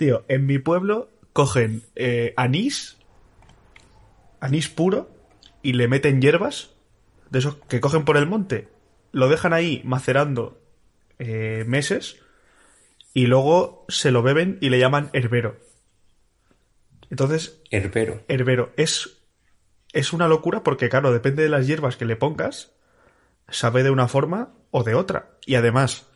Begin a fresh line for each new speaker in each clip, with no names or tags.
Tío, en mi pueblo cogen eh, anís, anís puro, y le meten hierbas, de esos que cogen por el monte, lo dejan ahí macerando eh, meses, y luego se lo beben y le llaman herbero. Entonces,
Herbero.
herbero es, es una locura porque, claro, depende de las hierbas que le pongas, sabe de una forma o de otra. Y además,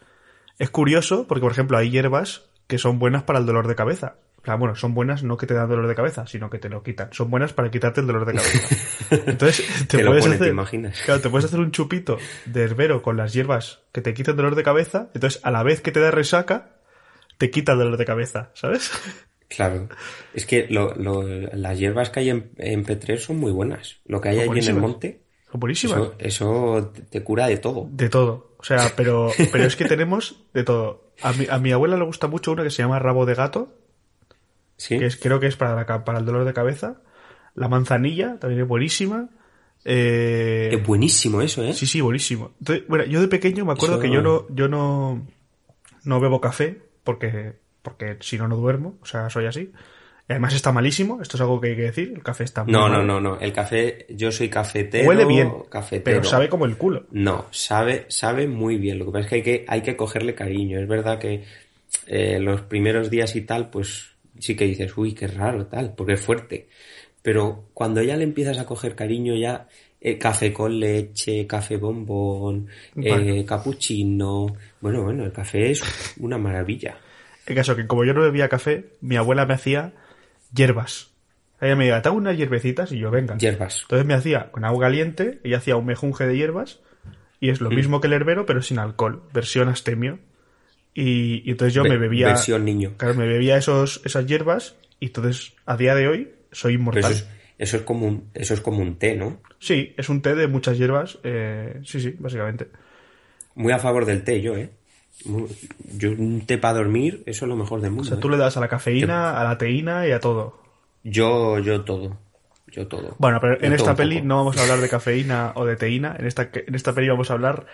es curioso porque, por ejemplo, hay hierbas que son buenas para el dolor de cabeza. O sea, bueno, son buenas no que te dan dolor de cabeza, sino que te lo quitan. Son buenas para quitarte el dolor de cabeza. Entonces, te, puedes
pone,
hacer,
¿te imaginas?
Claro, te puedes hacer un chupito de herbero con las hierbas que te quitan dolor de cabeza. Entonces, a la vez que te da resaca, te quita el dolor de cabeza, ¿sabes?
Claro. Es que lo- lo- las hierbas que hay en, en P3 son muy buenas. Lo que hay allí en el monte,
Son buenísimas.
eso, eso te cura de todo.
De todo. O sea, pero, pero es que tenemos de todo. A mi, a mi abuela le gusta mucho una que se llama rabo de gato,
¿Sí?
que es, creo que es para, la para el dolor de cabeza. La manzanilla también es buenísima. Eh,
Es buenísimo eso, ¿eh?
sí, sí, buenísimo. Entonces, bueno, yo de pequeño me acuerdo
Eso-
que yo no, yo no, no bebo café porque, porque si no, no duermo. O sea, soy así. Además está malísimo. Esto es algo que hay que decir. El café está muy
No, no, no, no. El café, yo soy cafetero.
Huele bien,
Cafetero.
pero sabe como el culo.
No, sabe, sabe muy bien. Lo que pasa es que hay que, hay que cogerle cariño. Es verdad que eh, los primeros días y tal, pues sí que dices, uy, qué raro, tal, porque es fuerte. Pero cuando ya le empiezas a coger cariño, ya eh, café con leche, café bombón, eh,
Vale.
capuchino. Bueno, bueno, el café es una maravilla.
El caso que como yo no bebía café, mi abuela me hacía hierbas. Ella me decía, ¿te hago unas hierbecitas? Y yo, venga.
Hierbas.
Entonces me hacía con agua caliente, ella hacía un mejunje de hierbas, y es lo
Mm.
mismo que el herbero, pero sin alcohol, versión astemio. Y, y entonces yo me bebía...
Versión niño.
Claro, me bebía esos, esas hierbas, y entonces, a día de hoy, soy inmortal.
eso es, eso es como un, eso es como un té, ¿no?
Sí, es un té de muchas hierbas, eh, sí, sí, básicamente.
Muy a favor del té, yo, ¿eh? Yo un té para dormir, eso es lo mejor del mundo.
O sea,
¿eh?
tú le das a la cafeína, a la teína y a todo.
Yo, yo todo. Yo todo.
Bueno, pero
Yo
en esta peli no vamos a hablar de cafeína o de teína. En esta, en esta peli vamos a hablar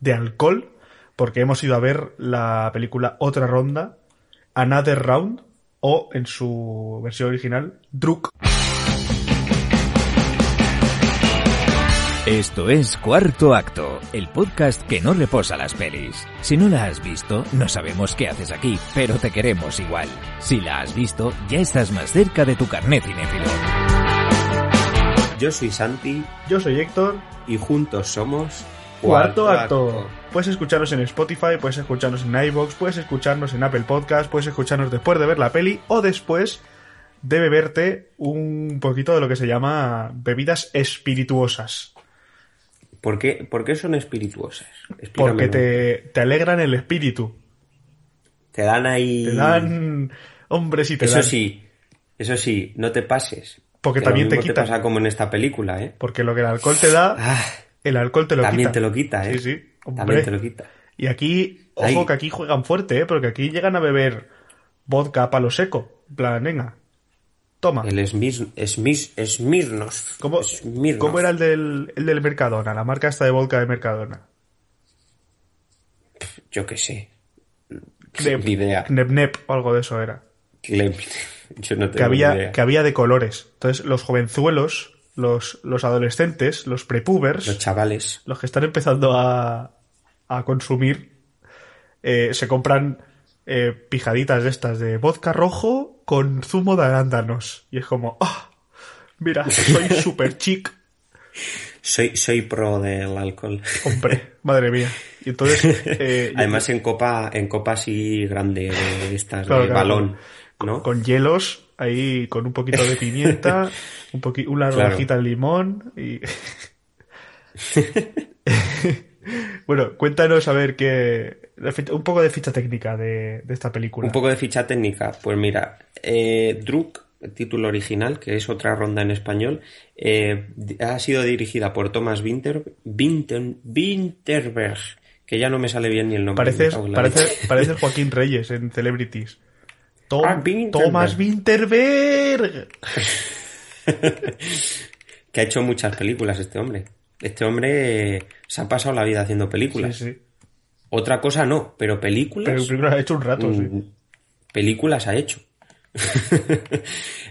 de alcohol, porque hemos ido a ver la película Otra Ronda, Another Round, o en su versión original, Druk.
Esto es Cuarto Acto, el podcast que no reposa las pelis. Si no la has visto, no sabemos qué haces aquí, pero te queremos igual. Si la has visto, ya estás más cerca de tu carnet cinéfilo.
Yo soy Santi
Yo soy Héctor,
y juntos somos
Cuarto Acto. Puedes escucharnos en Spotify, puedes escucharnos en iVoox, puedes escucharnos en Apple Podcast, puedes escucharnos después de ver la peli o después de beberte un poquito de lo que se llama bebidas espirituosas.
¿Por qué, por qué son espirituosas?
Porque te, te alegran el espíritu.
Te dan ahí...
Te dan. Hombre, si te
Eso
dan.
sí, eso sí, no te pases.
Porque
Que lo
también te quita.
pasa como en esta película, ¿eh?
Porque lo que el alcohol te da,
Ah,
el alcohol te lo
también
quita.
te lo quita, ¿eh?
Sí, sí. Hombre.
También te lo quita.
Y aquí, ojo
Ay.
que aquí juegan fuerte, ¿eh? Porque aquí llegan a beber vodka a palo seco. En plan, venga, toma.
El Smir, Smir, Smirnos.
¿Cómo,
Smirnoff.
cómo era el del, el del Mercadona? La marca esta de vodka de Mercadona.
Yo qué sé. Ni idea.
Knep Knep o algo de eso era.
Yo no tengo
Que había,
idea.
que había de colores. Entonces, los jovenzuelos, los, los adolescentes, los prepubers,
Los chavales.
los que están empezando a, a consumir, eh, se compran eh, pijaditas de estas de vodka rojo con zumo de arándanos. Y es como, ¡ah! mira, soy super chic,
Soy, soy pro del alcohol.
hombre, madre mía. Y entonces, eh, yo-
Además en copa, en copa así grande, de estas,
Claro,
de
claro,
balón, ¿no?
con hielos, ahí con un poquito de pimienta, un poqui- una
Claro.
rodajita de limón y... bueno, cuéntanos a ver qué... Un poco de ficha técnica de, de esta película.
Un poco de ficha técnica. Pues mira, eh, Druk, título original, que es otra ronda en español, eh, ha sido dirigida por Thomas Winter, Winter, Winterberg, que ya no me sale bien ni el nombre.
Pareces, parece, parece Joaquín Reyes en Celebrities. Tom-
Ah, Winterberg.
Thomas Winterberg.
que ha hecho muchas películas este hombre. Este hombre eh, se ha pasado la vida haciendo
Sí,
películas.
sí.
Otra cosa no, pero películas.
Pero primero ha hecho un rato, sí.
mm, películas ha hecho.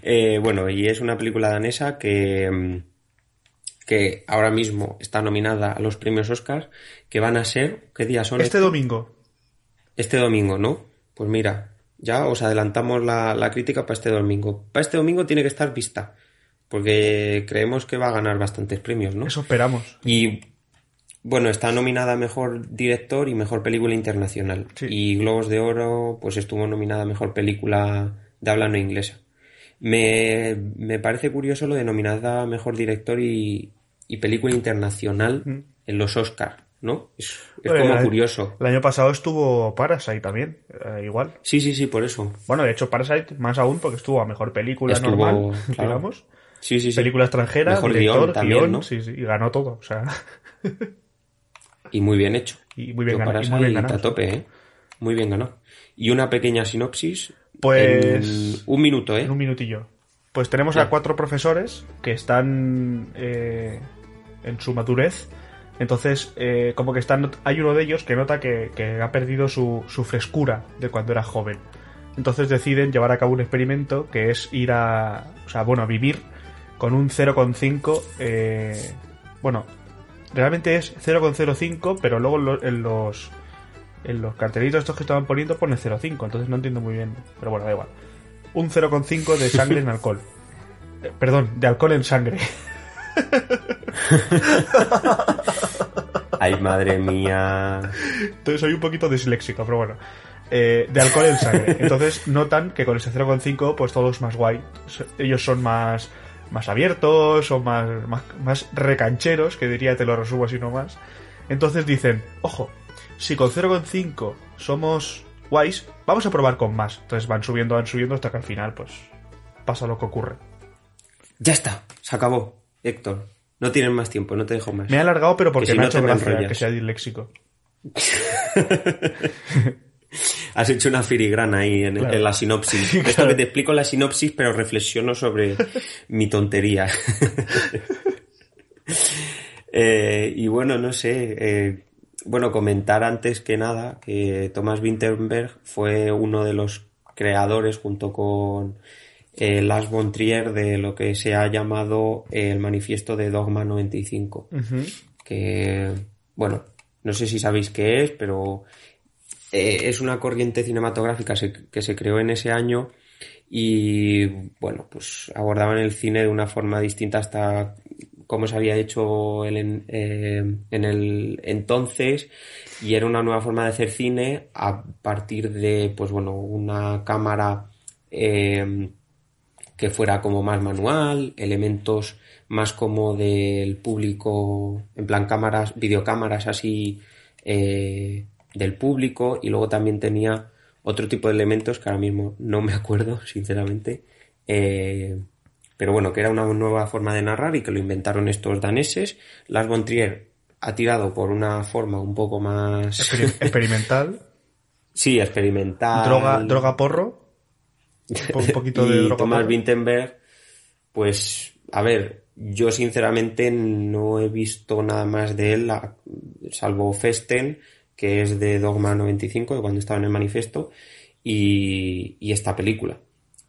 Eh, bueno, y es una película danesa que, mm, que ahora mismo está nominada a los premios Oscars, que van a ser, ¿qué días son?
Este domingo.
Este domingo, ¿no? Pues mira, ya os adelantamos la, la crítica para este domingo. Para este domingo tiene que estar vista, porque creemos que va a ganar bastantes premios, ¿no?
Eso esperamos.
Y bueno, está nominada a Mejor Director y Mejor Película Internacional.
Sí.
Y Globos de Oro, pues estuvo nominada a Mejor Película de habla no inglesa. Me, me parece curioso lo de nominada a Mejor Director y, y Película Internacional
Mm.
en los Oscars, ¿no? Es, como
el-
curioso.
El año pasado estuvo Parasite también, eh, igual.
Sí, sí, sí, por eso.
Bueno, de hecho, Parasite más aún porque estuvo a mejor película
Estuvo,
normal,
claro.
digamos.
Sí, sí, sí.
Película extranjera,
Mejor
director,
guion también,
guion,
¿no?
sí, sí, y ganó todo, o sea,
Y muy bien hecho.
y muy bien ganado. y muy bien ganado.
a tope, ¿eh? Muy bien ganado. Y una pequeña sinopsis.
Pues-
en un minuto, ¿eh?
En un minutillo. Pues tenemos a cuatro profesores que están eh, en su madurez. Entonces, eh, como que están. Hay uno de ellos que nota que, que ha perdido su, su frescura de cuando era joven. Entonces deciden llevar a cabo un experimento que es ir a. O sea, bueno, a vivir con un 0,5. eh, bueno, realmente es 0,05, pero luego en lo- en los. En los cartelitos estos que estaban poniendo pone 0,5, entonces no entiendo muy bien. Pero bueno, da igual. Un 0,5 de sangre en alcohol. Eh, perdón, de alcohol en sangre.
Ay, madre mía.
Entonces soy un poquito disléxico, pero bueno. Eh, de alcohol en sangre. Entonces notan que con ese 0,5 pues todo es más guay. Ellos son más, más abiertos, son más, más, más recancheros, que diría, te lo resumo así nomás. Entonces dicen, ojo, si con 0,5 somos guays, vamos a probar con más. Entonces van subiendo, van subiendo hasta que al final pues pasa lo que ocurre.
Ya está, se acabó, Héctor. No tienes más tiempo, no te dejo más.
Me he alargado, pero porque
si
me ha
no
hecho
te me
gracia que sea disléxico.
Has hecho una filigrana ahí en,
Claro.
en la sinopsis.
Claro.
Esto que te explico en la sinopsis, pero reflexiono sobre mi tontería. Eh, y bueno, no sé. eh, bueno, comentar antes que nada que Thomas Winterberg fue uno de los creadores junto con eh, Lars von Trier de lo que se ha llamado el manifiesto de Dogma 95
Ujú.
que, bueno, no sé si sabéis qué es, pero eh, es una corriente cinematográfica que se creó en ese año y, bueno, pues abordaban el cine de una forma distinta hasta cómo se había hecho el en, eh, el entonces y era una nueva forma de hacer cine a partir de, pues bueno, una cámara eh, que fuera como más manual, elementos más como del público, en plan cámaras, videocámaras así eh, del público y luego también tenía otro tipo de elementos que ahora mismo no me acuerdo, sinceramente, eh, pero bueno, que era una nueva forma de narrar y que lo inventaron estos daneses. Lars von Trier ha tirado por una forma un poco más...
Exper- experimental.
sí, experimental.
droga, droga porro. Un po- un poquito de
y
droga
Thomas
porro.
Pues, a ver, yo sinceramente no he visto nada más de él, salvo Festen, que es de Dogma 95, de cuando estaba en el manifiesto, y, y esta película.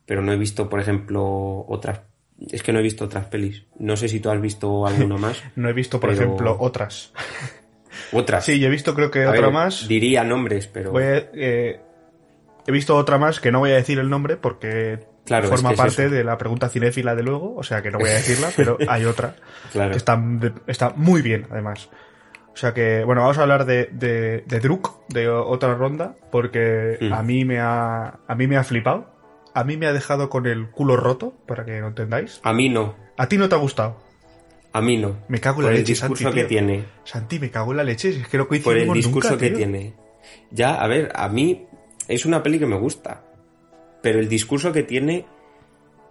Pero no he visto, por ejemplo, otras. Es que no he visto otras pelis. No sé si tú has visto alguna más.
No he visto, por
Pero-
ejemplo, otras.
Otras.
Sí, yo he visto creo que
A
otra
ver,
más.
Diría nombres, pero.
Voy a- eh, he visto otra más que no voy a decir el nombre porque
Claro,
forma
es que es
parte de la pregunta cinéfila de luego, o sea que no voy a decirla, pero hay otra
Claro.
que está, está muy bien, además. O sea que, bueno, vamos a hablar de, de, de Druk, de otra ronda, porque a mí me ha, a mí me ha flipado. A mí me ha dejado con el culo roto, para que lo entendáis.
A mí no.
A ti no te ha gustado.
A mí no.
Me cago en
Por
la
el
leche,
discurso
Santi,
que
tío.
tiene.
Santi, me cago en la leche, es que no
por el discurso
nunca,
que
tío.
tiene. Ya, a ver, a mí es una peli que me gusta, pero el discurso que tiene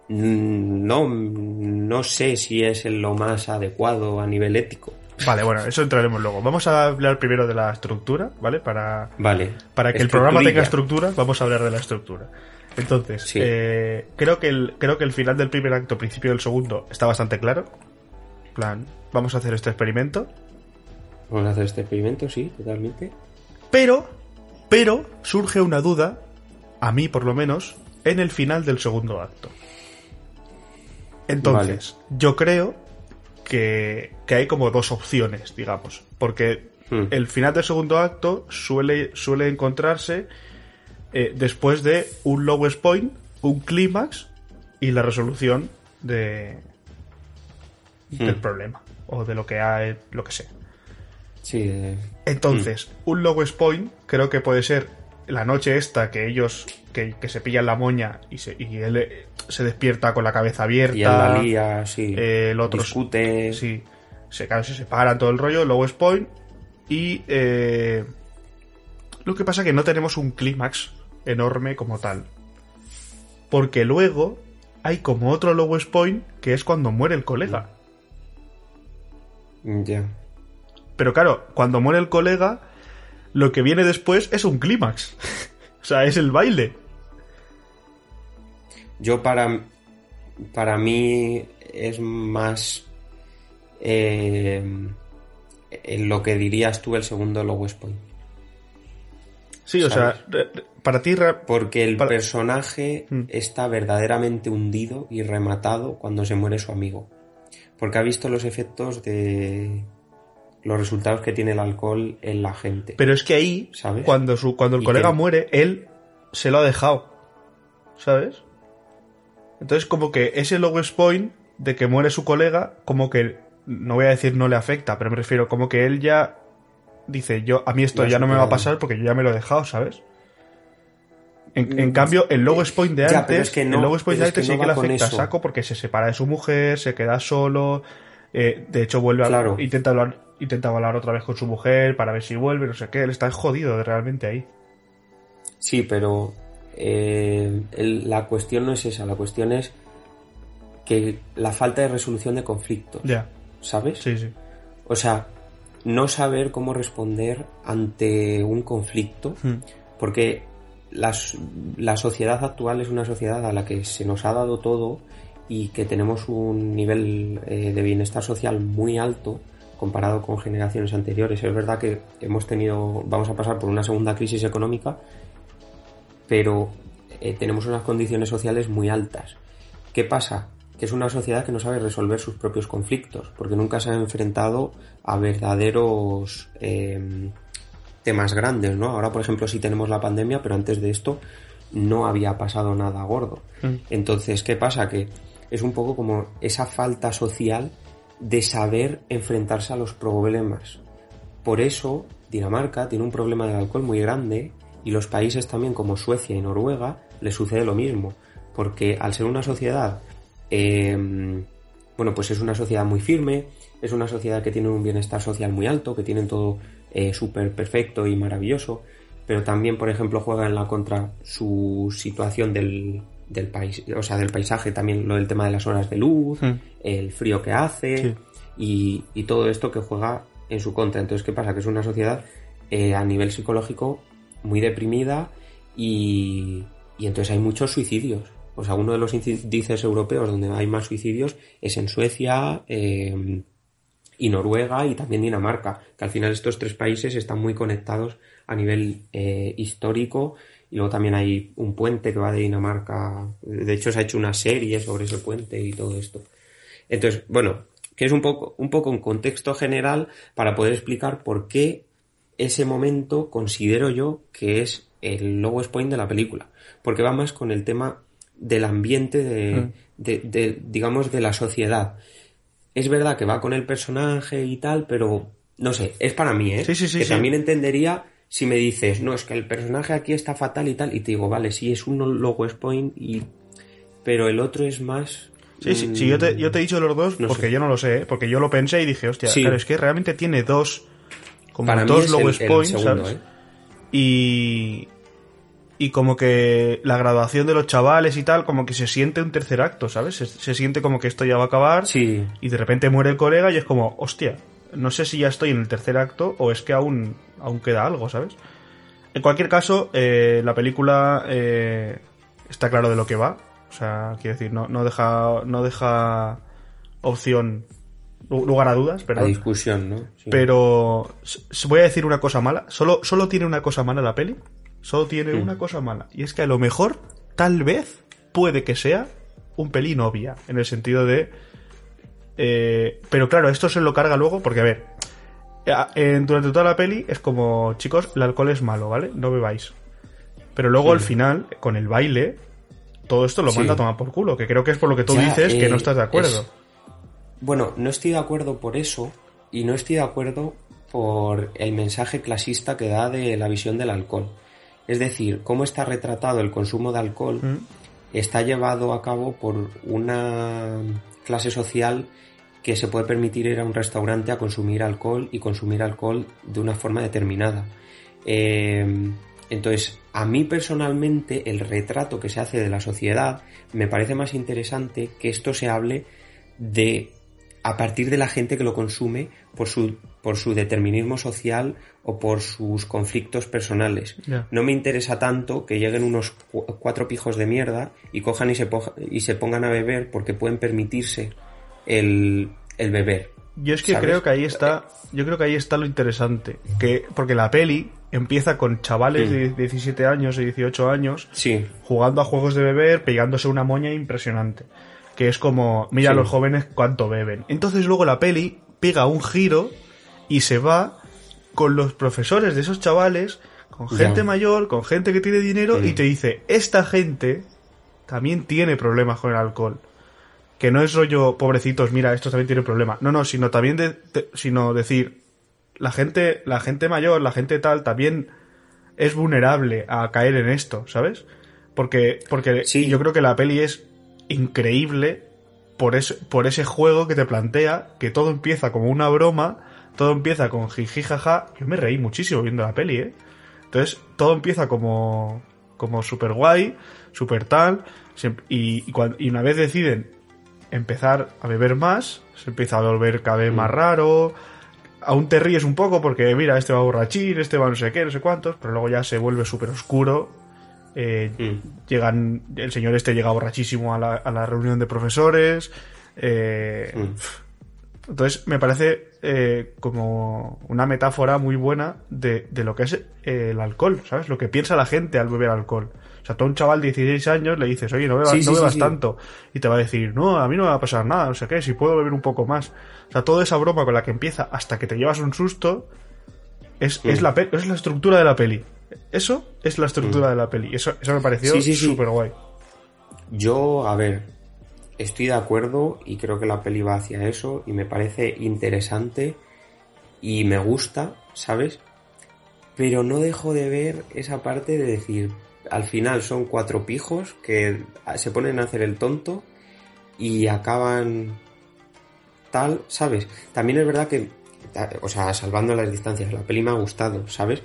mm, no, no sé si es lo más adecuado a nivel ético.
Vale, bueno, eso entraremos luego. Vamos a hablar primero de la estructura, ¿vale? Para,
Vale.
para que el programa tenga estructura, vamos a hablar de la estructura. Entonces,
Sí.
eh, creo, que el, creo que el final del primer acto, principio del segundo, está bastante claro. Plan, vamos a hacer este experimento.
Vamos a hacer este experimento, sí, totalmente.
Pero, pero, surge una duda, a mí por lo menos, en el final del segundo acto. Entonces, yo creo que, que hay como dos opciones, digamos. Porque
Hmm.
el final del segundo acto suele, suele encontrarse eh, después de un lowest point, un clímax y la resolución de del
Hmm.
problema o de lo que hay, lo que sea.
Sí, eh,
Entonces, un lowest point creo que puede ser la noche esta que ellos que, que se pillan la moña y, se, y él eh, se despierta con la cabeza abierta.
y él la lía, sí.
eh, el otro
discute.
Sí, se, claro, se separan todo el rollo, lowest point. Y eh, lo que pasa que no tenemos un clímax enorme como tal. Porque luego hay como otro lowest point que es cuando muere el colega.
Ya.
Pero claro, cuando muere el colega, lo que viene después es un clímax. o sea, es el baile.
Yo para, para mí es más eh, en lo que dirías tú el segundo lowest point.
Sí, o sea, re- re- para ti... re-
Porque el
Para-
personaje
Mm.
está verdaderamente hundido y rematado cuando se muere su amigo. Porque ha visto los efectos de los resultados que tiene el alcohol en la gente.
Pero es que ahí,
¿Sabes?
cuando, su, cuando el colega
que-
muere, él se lo ha dejado. ¿Sabes? Entonces, como que ese lowest point de que muere su colega, como que, no voy a decir no le afecta, pero me refiero como que él ya dice, yo a mí esto ya no me va a pasar porque yo ya me lo he dejado, ¿sabes? En, en cambio, el lowest point de
Mm, Ya,
antes,
pero es que no-
el point de
que
antes
no
sí que
va
le afecta a saco porque se separa de su mujer, se queda solo, eh, de hecho vuelve a
Claro.
intenta hablar, intenta hablar otra vez con su mujer para ver si vuelve, no sé qué, él está jodido realmente ahí.
Sí, pero eh, el- la cuestión no es esa, la cuestión es que la falta de resolución de conflictos,
Ya,
¿sabes?
sí, sí.
O sea, no saber cómo responder ante un conflicto,
Hmm.
porque las- la sociedad actual es una sociedad a la que se nos ha dado todo y que tenemos un nivel eh, de bienestar social muy alto comparado con generaciones anteriores. Es verdad que hemos tenido, vamos a pasar por una segunda crisis económica, pero eh, tenemos unas condiciones sociales muy altas. ¿Qué pasa? Que es una sociedad que no sabe resolver sus propios conflictos, porque nunca se ha enfrentado a verdaderos eh, temas grandes, ¿no? Ahora, por ejemplo, sí tenemos la pandemia, pero antes de esto no había pasado nada gordo.
Mm.
Entonces, ¿qué pasa? Que es un poco como esa falta social de saber enfrentarse a los problemas. Por eso, Dinamarca tiene un problema del alcohol muy grande y los países también como Suecia y Noruega les sucede lo mismo. Porque al ser una sociedad, eh, bueno, pues es una sociedad muy firme, es una sociedad que tiene un bienestar social muy alto, que tienen todo eh, súper perfecto y maravilloso, pero también, por ejemplo, juega en la contra su situación del, del país, o sea, del paisaje, también lo del tema de las horas de luz,
Hmm.
el frío que hace
Sí.
y, y todo esto que juega en su contra. Entonces, ¿qué pasa? Que es una sociedad eh, a nivel psicológico muy deprimida y, y entonces hay muchos suicidios. O sea, uno de los índices europeos donde hay más suicidios es en Suecia eh, y Noruega y también Dinamarca, que al final estos tres países están muy conectados a nivel eh, histórico y luego también hay un puente que va de Dinamarca, de hecho se ha hecho una serie sobre ese puente y todo esto. Entonces, bueno, que es un poco, un poco un contexto general para poder explicar por qué ese momento considero yo que es el lowest point de la película. Porque va más con el tema del ambiente de,
Mm.
de- de, digamos, de la sociedad. Es verdad que va con el personaje y tal, pero no sé, es para mí, ¿eh?
Sí, sí, sí,
que también entendería si me dices, no, es que el personaje aquí está fatal y tal, y te digo, vale, sí, es un lowest point, y... pero el otro es más...
Sí, sí, sí, yo te, yo te he dicho los dos
No
porque
sé.
yo no lo sé, ¿eh? porque yo lo pensé y dije, hostia,
Sí.
claro, es que realmente tiene dos, como
para
dos
el
points, ¿sabes?
¿eh?
Y, y como que la graduación de los chavales y tal, como que se siente un tercer acto, ¿sabes? Se, se siente como que esto ya va a acabar
Sí,
y de repente muere el colega y es como, hostia, no sé si ya estoy en el tercer acto o es que aún, aún queda algo, ¿sabes? En cualquier caso, eh, la película eh, está claro de lo que va. O sea, quiero decir, no, no deja, no deja opción, lu- lugar a dudas, perdón.
discusión, ¿no? Sí.
Pero voy a decir una cosa mala. Solo, solo tiene una cosa mala la peli. Solo tiene
Mm.
una cosa mala. Y es que a lo mejor tal vez, puede que sea un pelín obvia, en el sentido de... eh, pero claro, esto se lo carga luego porque, a ver, durante toda la peli es como, chicos, el alcohol es malo, ¿vale? No bebáis. Pero luego
Sí.
al final, con el baile, todo esto lo
Sí.
manda a tomar por culo, que creo que es por lo que tú
Ya,
dices que
eh,
no estás de acuerdo.
es- Bueno, no estoy de acuerdo por eso y no estoy de acuerdo por el mensaje clasista que da de la visión del alcohol. Es decir, cómo está retratado el consumo de alcohol
Mm.
está llevado a cabo por una clase social que se puede permitir ir a un restaurante a consumir alcohol y consumir alcohol de una forma determinada. Eh, entonces, a mí personalmente el retrato que se hace de la sociedad me parece más interesante que esto se hable de a partir de la gente que lo consume por su, por su determinismo social o por sus conflictos personales. No me interesa tanto que lleguen unos cu- cuatro pijos de mierda y cojan y se, poja- y se pongan a beber porque pueden permitirse el, el beber.
Yo es que
¿sabes?
creo que ahí está, yo creo que ahí está lo interesante, que porque la peli empieza con chavales
Mm.
de 17 años y 18 años
Sí,
jugando a juegos de beber, pegándose una moña impresionante, que es como, mira
Sí.
los jóvenes cuánto beben. Entonces luego la peli pega un giro y se va con los profesores de esos chavales, con gente mayor, con gente que tiene dinero
Mm.
y te dice, esta gente también tiene problemas con el alcohol. Que no es rollo, pobrecitos, mira, estos también tienen problemas. No, no, sino también de, de- sino decir, la gente, la gente mayor, la gente tal, también es vulnerable a caer en esto, ¿sabes? Porque, porque
Sí.
yo creo que la peli es increíble por ese, por ese juego que te plantea, que todo empieza como una broma, todo empieza con jiji jaja. Yo me reí muchísimo viendo la peli, ¿eh? Entonces, todo empieza como, como super guay, super tal, y una vez deciden empezar a beber más, se empieza a volver cada vez más raro, aún te ríes un poco porque mira, este va borrachín, este va no sé qué, no sé cuántos, pero luego ya se vuelve súper oscuro. eh,
Mm.
Llegan, el señor este llega borrachísimo a la, a la reunión de profesores. eh,
Mm.
Entonces me parece eh, como una metáfora muy buena de, de lo que es eh, el alcohol, ¿sabes? Lo que piensa la gente al beber alcohol. O sea, tú a un chaval de 16 años le dices, oye, no bebas,
Sí, sí,
no
sí,
bebas
sí.
tanto. Y te va a decir, no, a mí no me va a pasar nada, no sé qué, si puedo beber un poco más. O sea, toda esa broma con la que empieza hasta que te llevas un susto es,
Mm.
es, la, es la estructura de la peli. Eso es la estructura de la peli. Eso, eso me pareció
Mm.
Súper guay.
Yo, a ver, estoy de acuerdo y creo que la peli va hacia eso y me parece interesante y me gusta, ¿sabes? Pero no dejo de ver esa parte de decir, al final son cuatro pijos que se ponen a hacer el tonto y acaban tal, ¿sabes? También es verdad que, o sea, salvando las distancias, la peli me ha gustado, ¿sabes?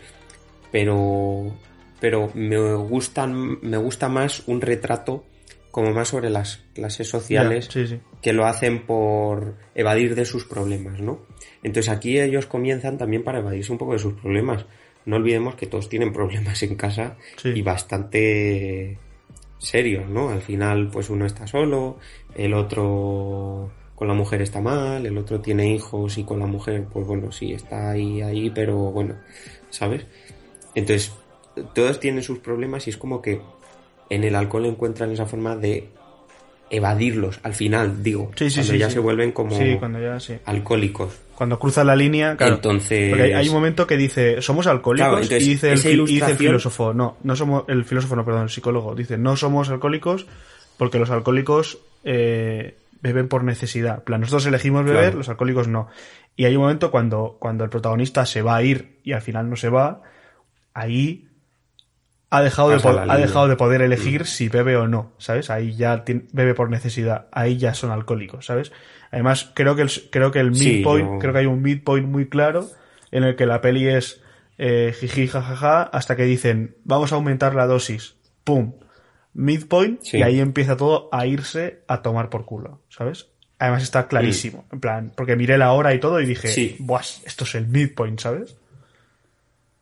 Pero, pero me gustan, me gusta más un retrato como más sobre las clases sociales
Ya, sí, sí.
que lo hacen por evadir de sus problemas, ¿no? Entonces aquí ellos comienzan también para evadirse un poco de sus problemas. No olvidemos que todos tienen problemas en casa
Sí.
y bastante serios, ¿no? Al final, pues uno está solo, el otro con la mujer está mal, el otro tiene hijos y con la mujer, pues bueno, sí, está ahí, ahí, pero bueno, ¿sabes? Entonces, todos tienen sus problemas y es como que en el alcohol encuentran esa forma de evadirlos, al final, digo,
Sí, sí,
cuando ya se vuelven como
Sí, cuando ya, sí.
alcohólicos.
Cuando cruza la línea, claro.
Entonces-
Porque hay, un momento que dice, somos alcohólicos,
Claro, entonces,
y dice el, fi- y dice el
ilustración-
filósofo, no, no somos, el filósofo no, perdón, el psicólogo, dice, no somos alcohólicos porque los alcohólicos eh, beben por necesidad. Plan, nosotros elegimos beber,
Claro.
los alcohólicos no. Y hay un momento cuando, cuando el protagonista se va a ir y al final no se va, ahí ha dejado, de, ha.
Mm.
dejado de poder elegir si bebe o no, ¿sabes? Ahí ya bebe por necesidad, ahí ya son alcohólicos, ¿sabes? Además, creo que el, creo que el
Sí,
midpoint, creo que hay un midpoint muy claro en el que la peli es eh, jiji jajaja hasta que dicen vamos a aumentar la dosis, pum, midpoint
Sí.
y ahí empieza todo a irse a tomar por culo, ¿sabes? Además está clarísimo, en plan, porque miré la hora y todo y dije. Buah, esto es el midpoint, ¿sabes?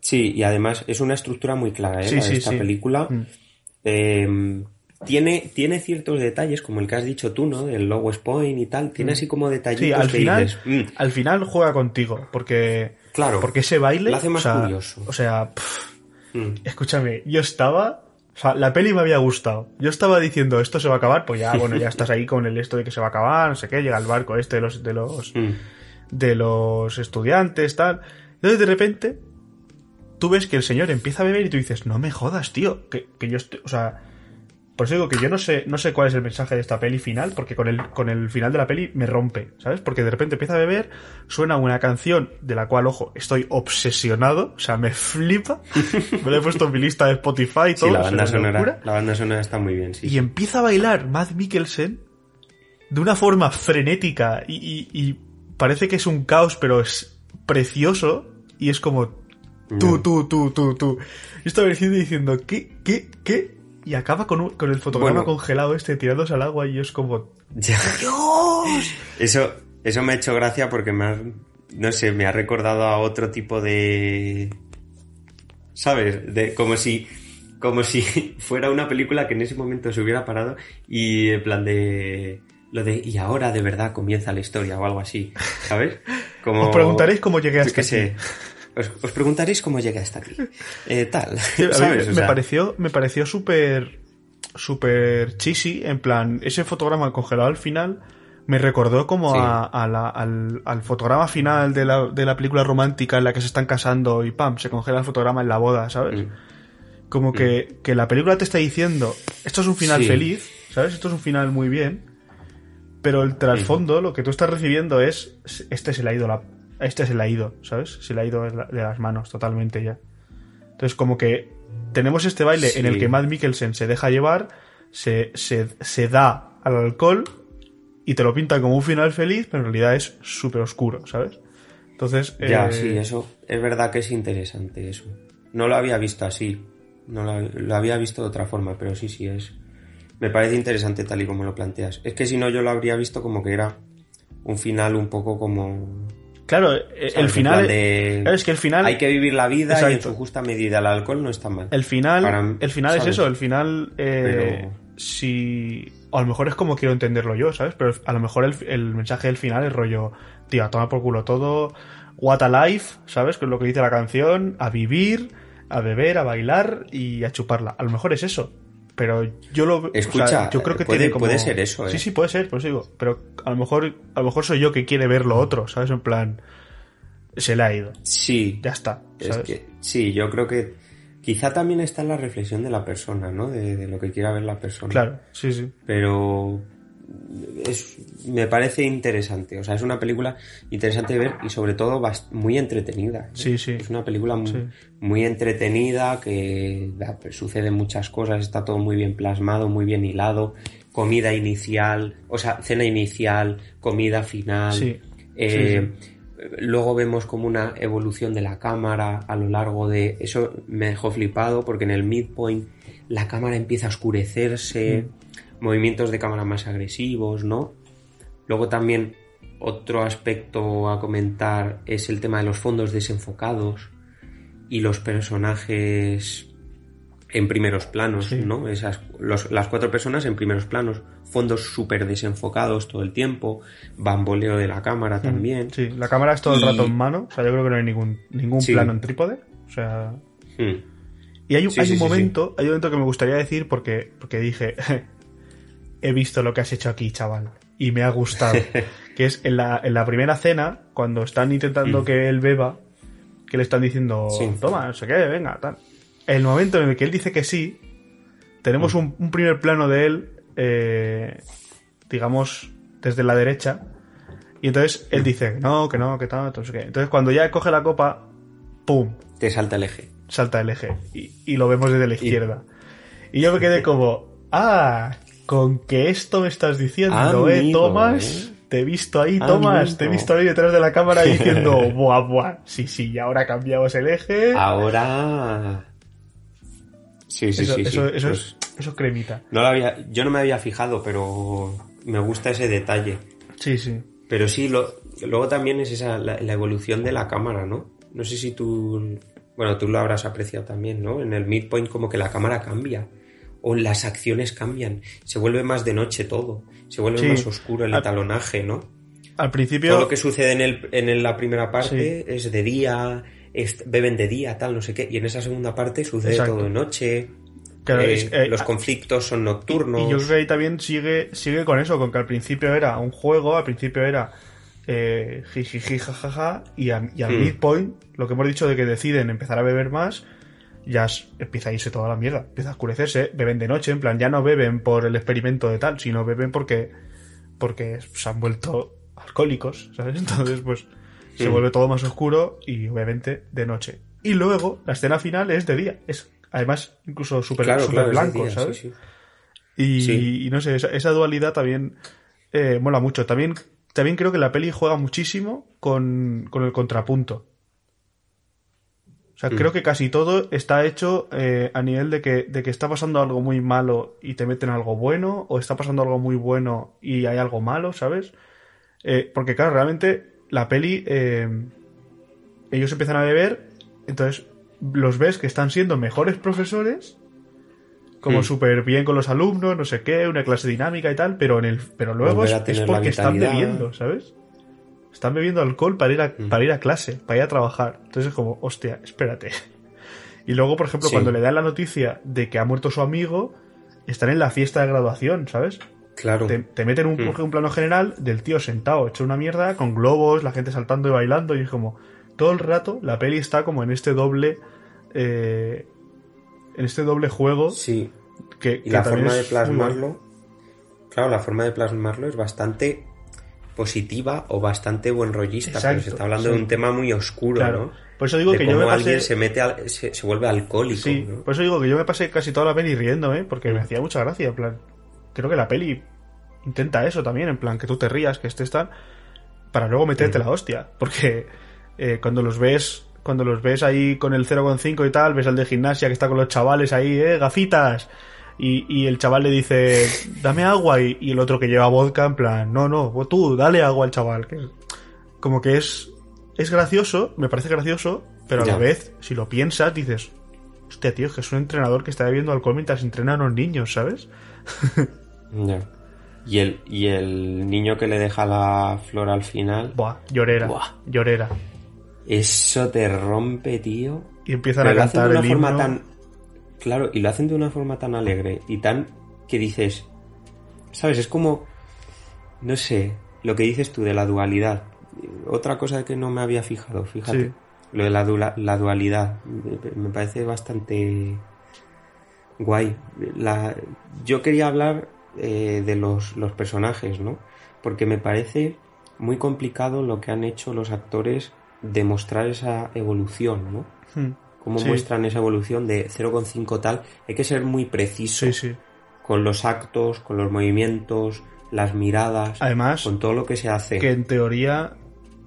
Sí, y además es una estructura muy clara, ¿eh?
Sí,
la de
sí,
esta
sí.
película.
Mm.
Eh, tiene, tiene ciertos detalles, como el que has dicho tú, ¿no? Del lowest point y tal. Tiene así como detallitos
Mm. Sí, al
que
final,
dices, "Mm,
al final juega contigo, porque,
Claro,
porque ese baile,
lo hace más
o sea,
curioso.
o sea, pff,
mm".
escúchame, yo estaba O sea, la peli me había gustado. Yo estaba diciendo, esto se va a acabar, pues ya, bueno, ya estás ahí con el esto de que se va a acabar, no sé qué, llega el barco este de los, de los,
Mm.
de los estudiantes, tal. Entonces de repente, tú ves que el señor empieza a beber y tú dices, no me jodas, tío, que, que yo estoy, o sea, por eso digo que yo no sé, no sé cuál es el mensaje de esta peli final, porque con el, con el final de la peli me rompe, ¿sabes? Porque de repente empieza a beber, suena una canción de la cual, ojo, estoy obsesionado, o sea, me flipa. me la he puesto en mi lista de Spotify y todo.
Sí, la banda, sonora, la banda sonora está muy bien, sí.
Y empieza a bailar Matt Mikkelsen de una forma frenética y, y- y parece que es un caos, pero es precioso y es como tú, tú, tú, tú, tú. Yo estaba diciendo diciendo, ¿qué, qué, qué? Y acaba con, un- con el fotograma
Bueno.
congelado este tirándose al agua y yo es como,
Ya.
¡Dios!
Eso, eso me ha hecho gracia porque me ha, no sé, me ha recordado a otro tipo de, ¿sabes? De, como si, como si fuera una película que en ese momento se hubiera parado y en plan de, lo de, y ahora de verdad comienza la historia o algo así, ¿sabes? Como,
Os preguntaréis cómo llegué hasta aquí.
sé. Os, os preguntaréis cómo llegué hasta aquí. Eh, tal,
me,
O
me
sea,
pareció, me pareció súper, súper cheesy, en plan, ese fotograma congelado al final me recordó como
Sí.
a, a la- al, al fotograma final de la, de la película romántica en la que se están casando y pam, se congela el fotograma en la boda, ¿sabes?
Mm.
Como que, que la película te está diciendo, esto es un final
Sí.
feliz, ¿sabes? Esto es un final muy bien, pero el trasfondo, lo que tú estás recibiendo es, este se le ha ido la, este se le ha ido, ¿sabes? Se le ha ido de la- de las manos totalmente ya. Entonces, como que tenemos este baile en el que Matt Mikkelsen se deja llevar, se, se, se da al alcohol y te lo pintan como un final feliz, pero en realidad es súper oscuro, ¿sabes? Entonces,
Ya,
eh,
sí, eso es verdad que es interesante eso. No lo había visto así. No lo, lo había visto de otra forma, pero sí, sí es. Me parece interesante tal y como lo planteas. Es que si no yo lo habría visto como que era un final un poco como
Claro, eh,
¿sabes?
el final.
plan de-
claro, es que el final.
hay que vivir la vida y en su justa medida el alcohol no está mal.
El final,
Para-
el final es eso, el final, eh,
Pero-
si, o a lo mejor es como quiero entenderlo yo, ¿sabes? Pero a lo mejor el, el mensaje del final es rollo, tío, a tomar por culo todo, what a life, ¿sabes? Que es lo que dice la canción, a vivir, a beber, a bailar y a chuparla. A lo mejor es eso. Pero yo lo o sea,
Escucha,
yo creo que
puede-
tiene como...
puede ser eso, ¿eh?
Sí, sí, puede ser, por eso digo. Pero a lo mejor, a lo mejor soy yo que quiere ver lo otro, ¿sabes? En plan, se le ha ido.
Sí,
Ya está,
es
¿sabes?
que sí, yo creo que quizá también está en la reflexión de la persona, ¿no? De, de lo que quiera ver la persona.
Claro, sí, sí.
pero es, me parece interesante. O sea, es una película interesante de ver y sobre todo muy entretenida.
Sí, sí.
Es una película muy,
Sí.
muy entretenida que da- pues, suceden muchas cosas, está todo muy bien plasmado, muy bien hilado. Comida inicial, o sea, cena inicial, comida final.
Sí.
Eh, Luego vemos como una evolución de la cámara a lo largo de... Eso me dejó flipado porque en el midpoint la cámara empieza a oscurecerse, movimientos de cámara más agresivos, ¿no? Luego también otro aspecto a comentar es el tema de los fondos desenfocados y los personajes en primeros planos,
Sí.
¿no? Esas, los- las cuatro personas en primeros planos, fondos súper desenfocados todo el tiempo, bamboleo de la cámara también.
Sí, la cámara es todo el
Y-
rato en mano, o sea, yo creo que no hay ningún, ningún
Sí.
plano en trípode, o sea...
Hmm.
Y hay
Sí,
hay un momento, hay un momento que me gustaría decir porque, porque dije, he visto lo que has hecho aquí, chaval, y me ha gustado. que es en la, en la primera cena, cuando están intentando
Mm.
que él beba, que le están diciendo,
Sí.
toma, no sé qué, venga, tal. El momento en el que él dice que sí, tenemos
Mm.
un, un primer plano de él, eh, digamos, desde la derecha, y entonces él dice, que no, que no, que tal, no sé qué. Entonces cuando ya coge la copa, ¡pum!
Te salta el eje.
salta el eje y, y lo vemos desde la izquierda. Y yo me quedé como, ah, con que esto me estás diciendo, eh, Tomás.
eh.
Te he visto ahí, Tomás, te he visto ahí detrás de la cámara diciendo, buah, buah, sí, sí, y ahora cambiamos el eje.
Ahora... Sí, sí,
eso,
sí. sí.
eso, eso
Pues
es, eso es cremita.
no lo había, yo no me había fijado, pero me gusta ese detalle.
Sí, sí.
Pero sí, lo, luego también es esa, la, la evolución de la cámara, ¿no? No sé si tú, bueno, tú lo habrás apreciado también, ¿no? En el midpoint como que la cámara cambia. O las acciones cambian. Se vuelve más de noche todo. Se vuelve
Sí.
más oscuro el etalonaje, ¿no?
Al principio,
Todo lo que sucede en, el, en la primera parte es de día, es- beben de día, tal, no sé qué. Y en esa segunda parte sucede
Exacto.
todo de noche.
Claro,
eh,
es- eh,
los conflictos son nocturnos.
Y yo creo que ahí también sigue, sigue con eso, con que al principio era un juego, al principio era eh, jijiji, jajaja, y, a- y al
Hmm.
midpoint, lo que hemos dicho de que deciden empezar a beber más, ya empieza a irse toda la mierda, empieza a oscurecerse, beben de noche, en plan, ya no beben por el experimento de tal, sino beben porque, porque se han vuelto alcohólicos, ¿sabes? Entonces, pues, se
Hmm.
vuelve todo más oscuro y obviamente de noche. Y luego, la escena final es de día, es además incluso súper
claro,
blanco,
día,
¿sabes?
sí, sí.
Y,
Sí.
y no sé, esa, esa dualidad también eh, mola mucho. También, también creo que la peli juega muchísimo con, con el contrapunto. O sea,
Mm.
creo que casi todo está hecho eh, a nivel de que, de que está pasando algo muy malo y te meten algo bueno, o está pasando algo muy bueno y hay algo malo, ¿sabes? Eh, porque claro, realmente la peli, eh, ellos empiezan a beber, entonces los ves que están siendo mejores profesores, como
Hmm.
súper bien con los alumnos, no sé qué, una clase dinámica y tal, pero en el, pero luego es, porque están bebiendo, ¿sabes? Están bebiendo alcohol para ir a, para ir a clase, para ir a trabajar. Entonces es como, hostia, espérate. Y luego, por ejemplo,
Sí.
cuando le dan la noticia de que ha muerto su amigo, están en la fiesta de graduación, ¿sabes?
Claro.
Te, te meten un,
Mm.
un plano general del tío sentado, hecho una mierda, con globos, la gente saltando y bailando, y es como, todo el rato la peli está como en este doble, eh, en este doble juego
Sí.
que,
Y
que
la forma de plasmarlo, claro, la forma de plasmarlo es bastante positiva o bastante buen rollista, pero se está hablando
sí.
de un tema muy oscuro,
Claro.
¿no?
Por eso digo
de
que yo me
alguien
pasé...
se mete al- se, se vuelve alcohólico,
Sí,
¿no?
por eso digo que yo me pasé casi toda la peli riéndome, porque
Mm.
me hacía mucha gracia, en plan, creo que la peli intenta eso también, en plan, que tú te rías, que estés tal, para luego meterte
Mm.
la hostia, porque eh, cuando los ves, cuando los ves ahí con el 0,5 y tal, ves al de gimnasia que está con los chavales ahí, eh, gafitas, y, y el chaval le dice, dame agua, y, y el otro que lleva vodka, en plan, no, no, tú, dale agua al chaval, que como que es, es gracioso, me parece gracioso, pero a
Ya.
la vez, si lo piensas, dices, hostia, tío, es que es un entrenador que está bebiendo alcohol mientras entrena a los niños, ¿sabes?
Ya. Y el, y el niño que le deja la flor al final,
Buah, llorera,
Buah.
llorera.
eso te rompe, tío.
Y empiezan
Pero
a
lo hacen
cantar
de una
el
forma
himno.
tan. Claro, y lo hacen de una forma tan alegre y tan. que dices. ¿Sabes? Es como. No sé, lo que dices tú de la dualidad. Otra cosa que no me había fijado, fíjate.
Sí.
Lo de la, dualidad. Me, me parece bastante. guay. La, yo quería hablar eh, de los, los personajes, ¿no? Porque me parece muy complicado lo que han hecho los actores de mostrar esa evolución, ¿no?
Hmm.
Cómo
Sí.
muestran esa evolución de 0,5 tal, hay que ser muy preciso
Sí, sí.
con los actos, con los movimientos, las miradas,
Además,
con todo lo que se hace.
que en teoría,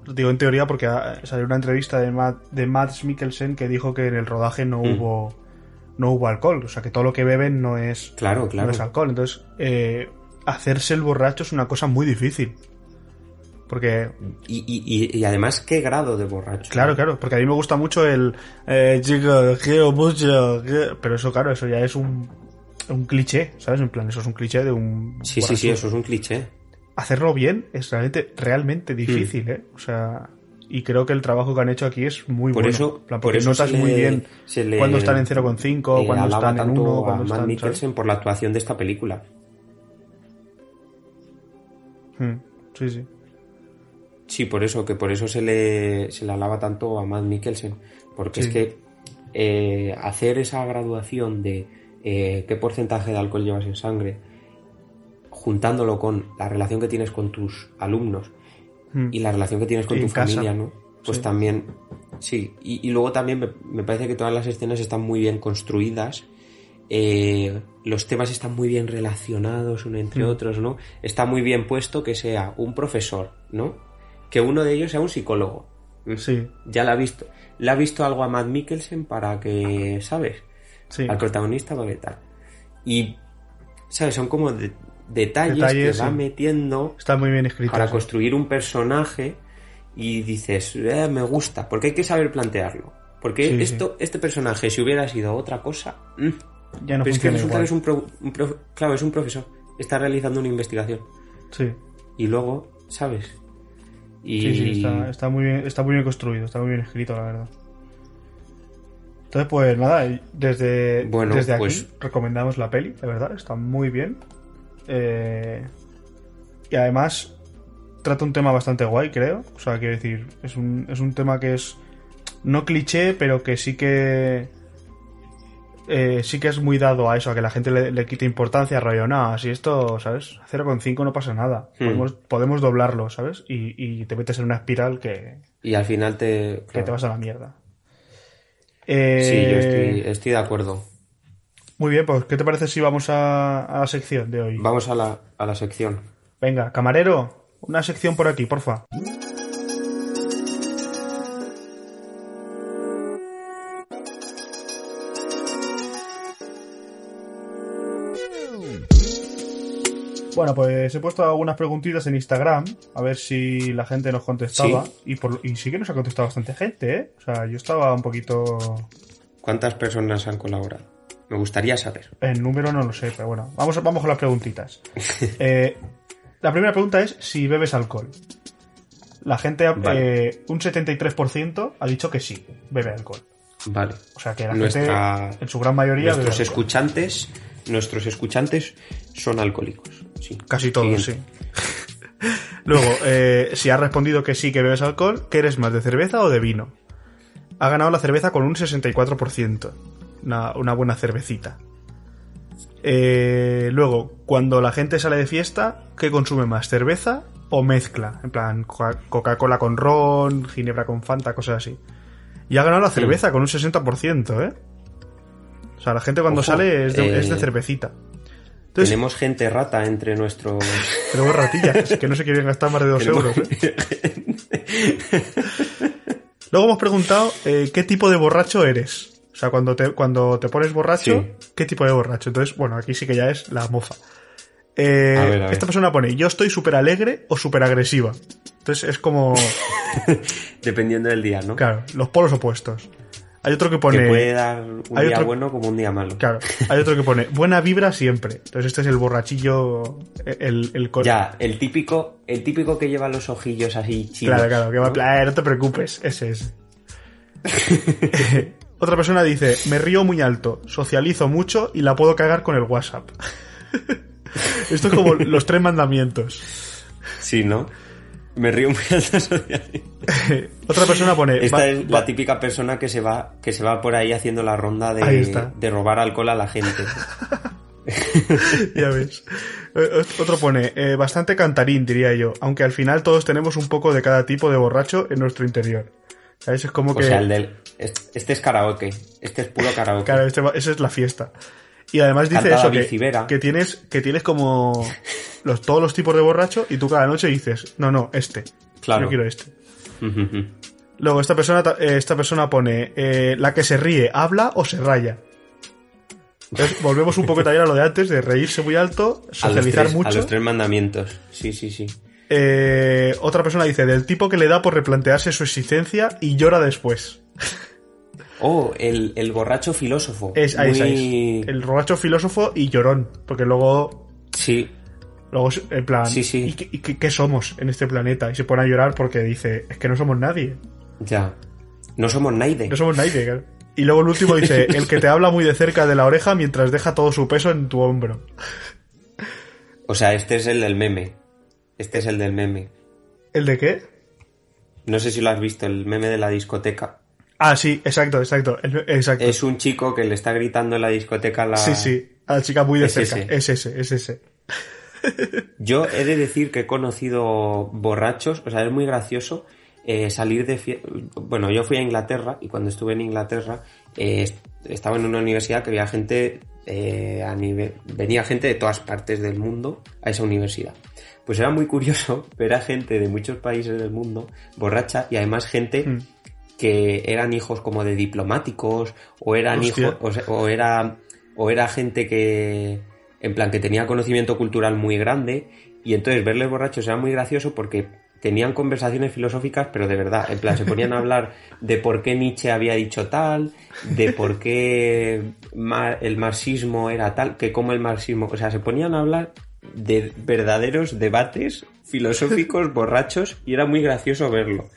digo en teoría porque ah, salió una entrevista de Matt, de Mads Mikkelsen que dijo que en el rodaje no
Mm.
hubo no hubo alcohol, o sea que todo lo que beben no es,
Claro, claro.
no es alcohol. Entonces, eh, hacerse el borracho es una cosa muy difícil. Porque,
Y, y- además, ¿qué grado de borracho?
claro, claro, porque a mí me gusta mucho el eh, chico, quiero mucho, que-". pero eso, claro, eso ya es un, un cliché, ¿sabes? En plan, eso es un cliché de un.
Sí, sí, sí, eso es un cliché.
hacerlo bien es realmente,
Hmm.
realmente difícil, ¿eh? O sea, y creo que el trabajo que han hecho aquí es muy
Por
bueno.
eso-
plan,
por
porque
eso
notas
se
muy
le-
bien
se le,
cuando están en 0,5,
eh,
cuando están en
tanto
1,
a
cuando están...
Mikkelsen por la actuación de esta película.
¿sabes? Mm, Sí, sí.
Sí, por eso, que por eso se le, se le alaba tanto a Matt Mikkelsen. Porque
Sí.
es que eh, hacer esa graduación de eh, qué porcentaje de alcohol llevas en sangre, juntándolo con la relación que tienes con tus alumnos
Mm.
y la relación que tienes con
Y
tu
casa.
familia, ¿no? Pues
Sí.
también, sí. Y, y luego también me, me parece que todas las escenas están muy bien construidas. eh, los temas están muy bien relacionados uno entre
Mm.
otros, ¿no? Está muy bien puesto que sea un profesor, ¿no? Que uno de ellos sea un psicólogo.
Sí,
Ya la ha visto. Le ha visto algo a Matt Mikkelsen para que, ¿sabes?
sí.
Al protagonista para que tal. Y, ¿sabes? Son como de- detalles,
Detalles,
que va metiendo
Está muy bien escrito.
para
sí.
construir un personaje y dices, "Eh, me gusta, porque hay que saber plantearlo. Porque esto, este personaje, si hubiera sido otra cosa, mm,
Ya no
pero es que resulta que es un, pro- un prof- claro, es un profesor, está realizando una investigación
Sí,
y luego, ¿sabes? Y
sí, sí, está, está muy bien, está muy bien construido, está muy bien escrito, la verdad. Entonces, pues nada, desde,
Bueno,
desde aquí
pues-
recomendamos la peli, de verdad, está muy bien. Eh, y además trata un tema bastante guay, creo. O sea, quiero decir, es un, es un tema que es no cliché, pero que sí que eh, sí que es muy dado a eso, a que la gente le, le quite importancia, rollo, no, así esto, ¿sabes? A 0,5 no pasa nada.
Hmm.
Podemos, podemos doblarlo, ¿sabes? Y, y te metes en una espiral que,
Y al final te...
que te vas a la mierda.
Sí,
Eh,
yo estoy, estoy de acuerdo.
Muy bien, pues ¿qué te parece si vamos a, a la sección de hoy?
Vamos a la, a la sección.
Venga, camarero, una sección por aquí, porfa. Bueno, pues he puesto algunas preguntitas en Instagram, a ver si la gente nos contestaba.
Sí.
Y, por, y sí que nos ha contestado bastante gente, ¿eh? O sea, yo estaba un poquito...
¿Cuántas personas han colaborado? Me gustaría saber.
El número no lo sé, pero bueno, vamos, vamos con las preguntitas. Eh, la primera pregunta es si bebes alcohol. La gente, ha-
Vale.
eh, un 73% ha dicho que sí, bebe alcohol.
Vale.
O sea que la
Nuestra-
gente, en su gran mayoría,
Nuestros escuchantes, nuestros escuchantes son alcohólicos. Sí.
Casi todos,
Siguiente.
sí. Luego, eh, si has respondido que sí que bebes alcohol, ¿qué eres más, de cerveza o de vino? Ha ganado la cerveza con un 64%. Una, una buena cervecita. Eh, luego, cuando la gente sale de fiesta, ¿qué consume más? ¿Cerveza o mezcla? En plan, Coca- Coca-Cola con ron, Ginebra con Fanta, cosas así. Y ha ganado la cerveza con un 60%, ¿eh? O sea, la gente cuando
Ojo,
sale es de,
eh,
es de cervecita. Entonces,
Tenemos gente rata entre nuestros...
tenemos ratillas que no se quieren gastar más de dos
Tenemos-
euros. ¿eh? Luego hemos preguntado eh, qué tipo de borracho eres. O sea, cuando te, cuando te pones borracho,
Sí.
¿qué tipo de borracho? Entonces, bueno, aquí sí que ya es la mofa. Eh,
A ver, a ver.
Esta persona pone, yo estoy súper alegre o súper agresiva. Entonces es como,
Dependiendo del día, ¿no?
claro, los polos opuestos. Hay otro que
Que
pone,
puede dar un
hay
día
otro-
bueno como un día malo.
claro, hay otro que pone, buena vibra siempre. Entonces este es el borrachillo, el, el,
Ya, el típico, el típico que lleva los ojillos así chinos.
Claro, claro, que va
¿no?
"Eh, no te preocupes, ese es. Otra persona dice, me río muy alto, socializo mucho y la puedo cagar con el WhatsApp. Esto es como los tres mandamientos.
Sí, ¿no? Me río muy alto.
Otra persona pone,
Esta
"Va-
es
va-
la típica persona que se va, que se va por ahí haciendo la ronda de, de robar alcohol a la gente.
ya ves. Eh, Otro pone, "Eh, bastante cantarín, diría yo, aunque al final todos tenemos un poco de cada tipo de borracho en nuestro interior. ¿Sabes? Es como
O
que...
sea, el del. Este este es karaoke. Este es puro karaoke.
Claro, este va- esa es la fiesta. Y además dice eso, que, que tienes, que tienes como los, todos los tipos de borracho y tú cada noche dices, no, no, este.
Claro.
Yo quiero este. Luego, esta persona, eh, esta persona pone, eh, la que se ríe, habla o se raya. Entonces, volvemos un poco también a lo de antes, de reírse muy alto,
a,
socializar
tres, a
mucho.
los tres mandamientos. Sí, sí, sí.
Eh, otra persona dice, del tipo que le da por replantearse su existencia y llora después.
Oh, el, el borracho filósofo.
Es, ahí,
Muy-
ahí es. El borracho filósofo y llorón. Porque luego
Sí,
Luego, en plan,
Sí, sí.
¿y, qué, y qué- qué somos en este planeta? Y se pone a llorar porque dice, es que no somos nadie.
ya. No somos nadie.
No somos nadie. claro. Y luego el último dice, el que te habla muy de cerca de la oreja mientras deja todo su peso en tu hombro.
O sea, este es el del meme. Este es el del meme.
¿El de qué?
No sé si lo has visto, el meme de la discoteca.
Ah, sí, exacto, exacto. exacto.
Es un chico que le está gritando en la discoteca a la...
Sí, sí, a la chica muy de
Es
cerca.
ese.
Es ese, es ese.
Yo he de decir que he conocido borrachos, o sea, es muy gracioso eh, salir de fiesta. Bueno, yo fui a Inglaterra y cuando estuve en Inglaterra eh, est- estaba en una universidad que había gente eh, a nivel. venía gente de todas partes del mundo a esa universidad. Pues era muy curioso ver a gente de muchos países del mundo borracha y además gente
Mm.
Que eran hijos como de diplomáticos o eran
Hostia.
hijos o, o era o era gente que en plan que tenía conocimiento cultural muy grande y entonces verles borrachos era muy gracioso porque tenían conversaciones filosóficas pero de verdad en plan se ponían a hablar de por qué Nietzsche había dicho tal de por qué el marxismo era tal que como el marxismo o sea se ponían a hablar de verdaderos debates filosóficos borrachos y era muy gracioso verlo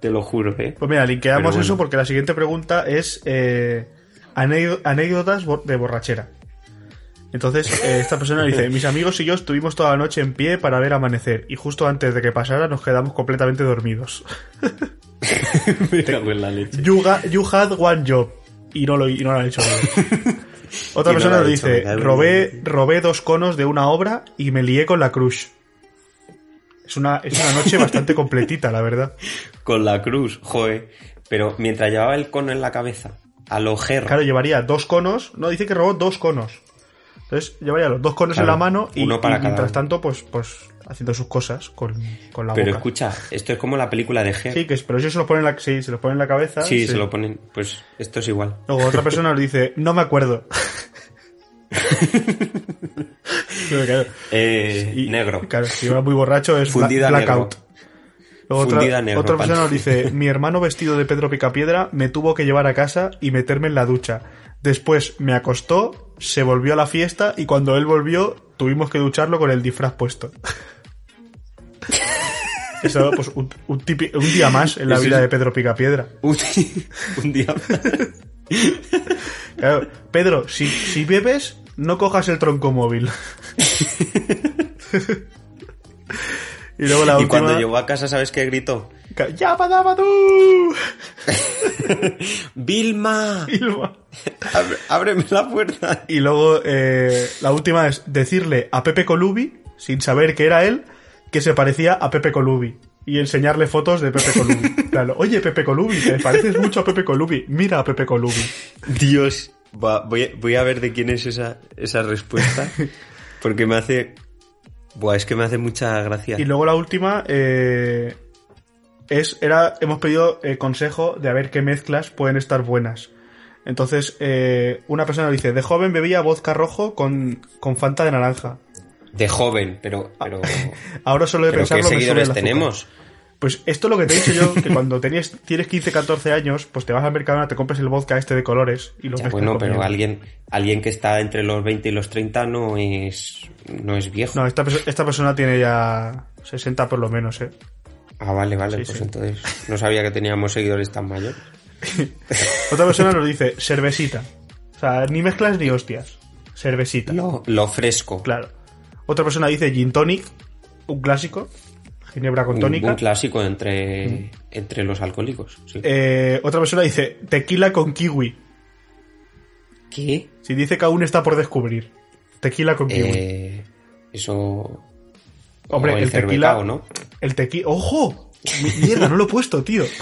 te lo juro eh
Pues mira, linkeamos
bueno.
eso porque la siguiente pregunta es eh, anécdo- anécdotas de borrachera. Entonces, eh, esta persona dice, mis amigos y yo estuvimos toda la noche en pie para ver amanecer y justo antes de que pasara nos quedamos completamente dormidos.
Me cago en la leche.
You, had one job. Y no lo, y no lo han hecho. Otra
Y no
persona
lo hecho,
dice, robé, robé dos conos de una obra y me lié con la crush. Es una, es una noche bastante completita, la verdad.
Con la cruz, joe. Pero mientras llevaba el cono en la cabeza, a lo jerra.
Claro, llevaría dos conos. No, dice que robó dos conos. Entonces, llevaría los dos conos
Claro,
en la mano y,
uno para
y mientras tanto, pues, pues haciendo sus cosas con, con la
Pero
boca.
escucha, esto es como la película de Ger.
Sí, que es- pero eso se lo pone en la, sí, se lo pone en la cabeza.
Sí,
sí.
se lo ponen. Pues esto es igual.
Luego otra persona nos dice, no me acuerdo. Claro,
Eh,
y-
negro.
Claro, si va muy borracho es
Fundida
blackout. Luego otra,
negro,
otra persona nos dice, mi hermano vestido de Pedro Picapiedra me tuvo que llevar a casa y meterme en la ducha. Después me acostó, se volvió a la fiesta y cuando él volvió tuvimos que ducharlo con el disfraz puesto. Eso, pues, un, un tipi- un día más en la
Eso
vida
es-
de Pedro Picapiedra.
Un, un día.
Claro, Pedro, si, si bebes, no cojas el tronco móvil. y luego la
y
última...
cuando llegó a casa, ¿sabes qué gritó?
¡Ya, padaba tú!
¡Vilma! Abre- ábreme la puerta.
Y luego eh, la última es decirle a Pepe Colubi, sin saber que era él, que se parecía a Pepe Colubi. Y enseñarle fotos de Pepe Colubi. Claro, Oye, Pepe Colubi, te pareces mucho a Pepe Colubi. Mira a Pepe Colubi.
Dios. Va, voy, a- voy a ver de quién es esa, esa respuesta. Porque me hace. Buah, es que me hace mucha gracia.
Y luego la última eh, es era hemos pedido eh, consejo de a ver qué mezclas pueden estar buenas. Entonces eh, una persona dice de joven bebía vodka rojo con, con Fanta de naranja.
De joven, pero. pero
Ahora solo de
¿Pero
pensar
qué
lo que sube
seguidores tenemos?
Pues esto es lo que te he dicho yo, que cuando tenías, tienes 15, 14 años, pues te vas al Mercadona, te compras el vodka este de colores y lo
Ya, bueno, pero alguien, alguien que está entre los 20 y los 30 no es. No es viejo.
No, esta, esta persona tiene ya 60 por lo menos, ¿eh?
Ah, vale, vale,
Sí,
pues
sí.
entonces. No sabía que teníamos seguidores tan mayores.
Otra persona nos dice cervecita. O sea, ni mezclas ni hostias. Cervecita.
Lo, lo fresco.
Claro. Otra persona dice gin tonic, un clásico. Ginebra con tónica.
un clásico entre, entre los alcohólicos. Sí.
Eh, otra persona dice tequila con kiwi.
¿Qué?
Si dice que aún está por descubrir. Tequila con kiwi.
Eh, eso.
Hombre, el, tequila.
cervecao, ¿no?
El tequila. ¡Ojo! Mi- Mierda, no lo he puesto, tío.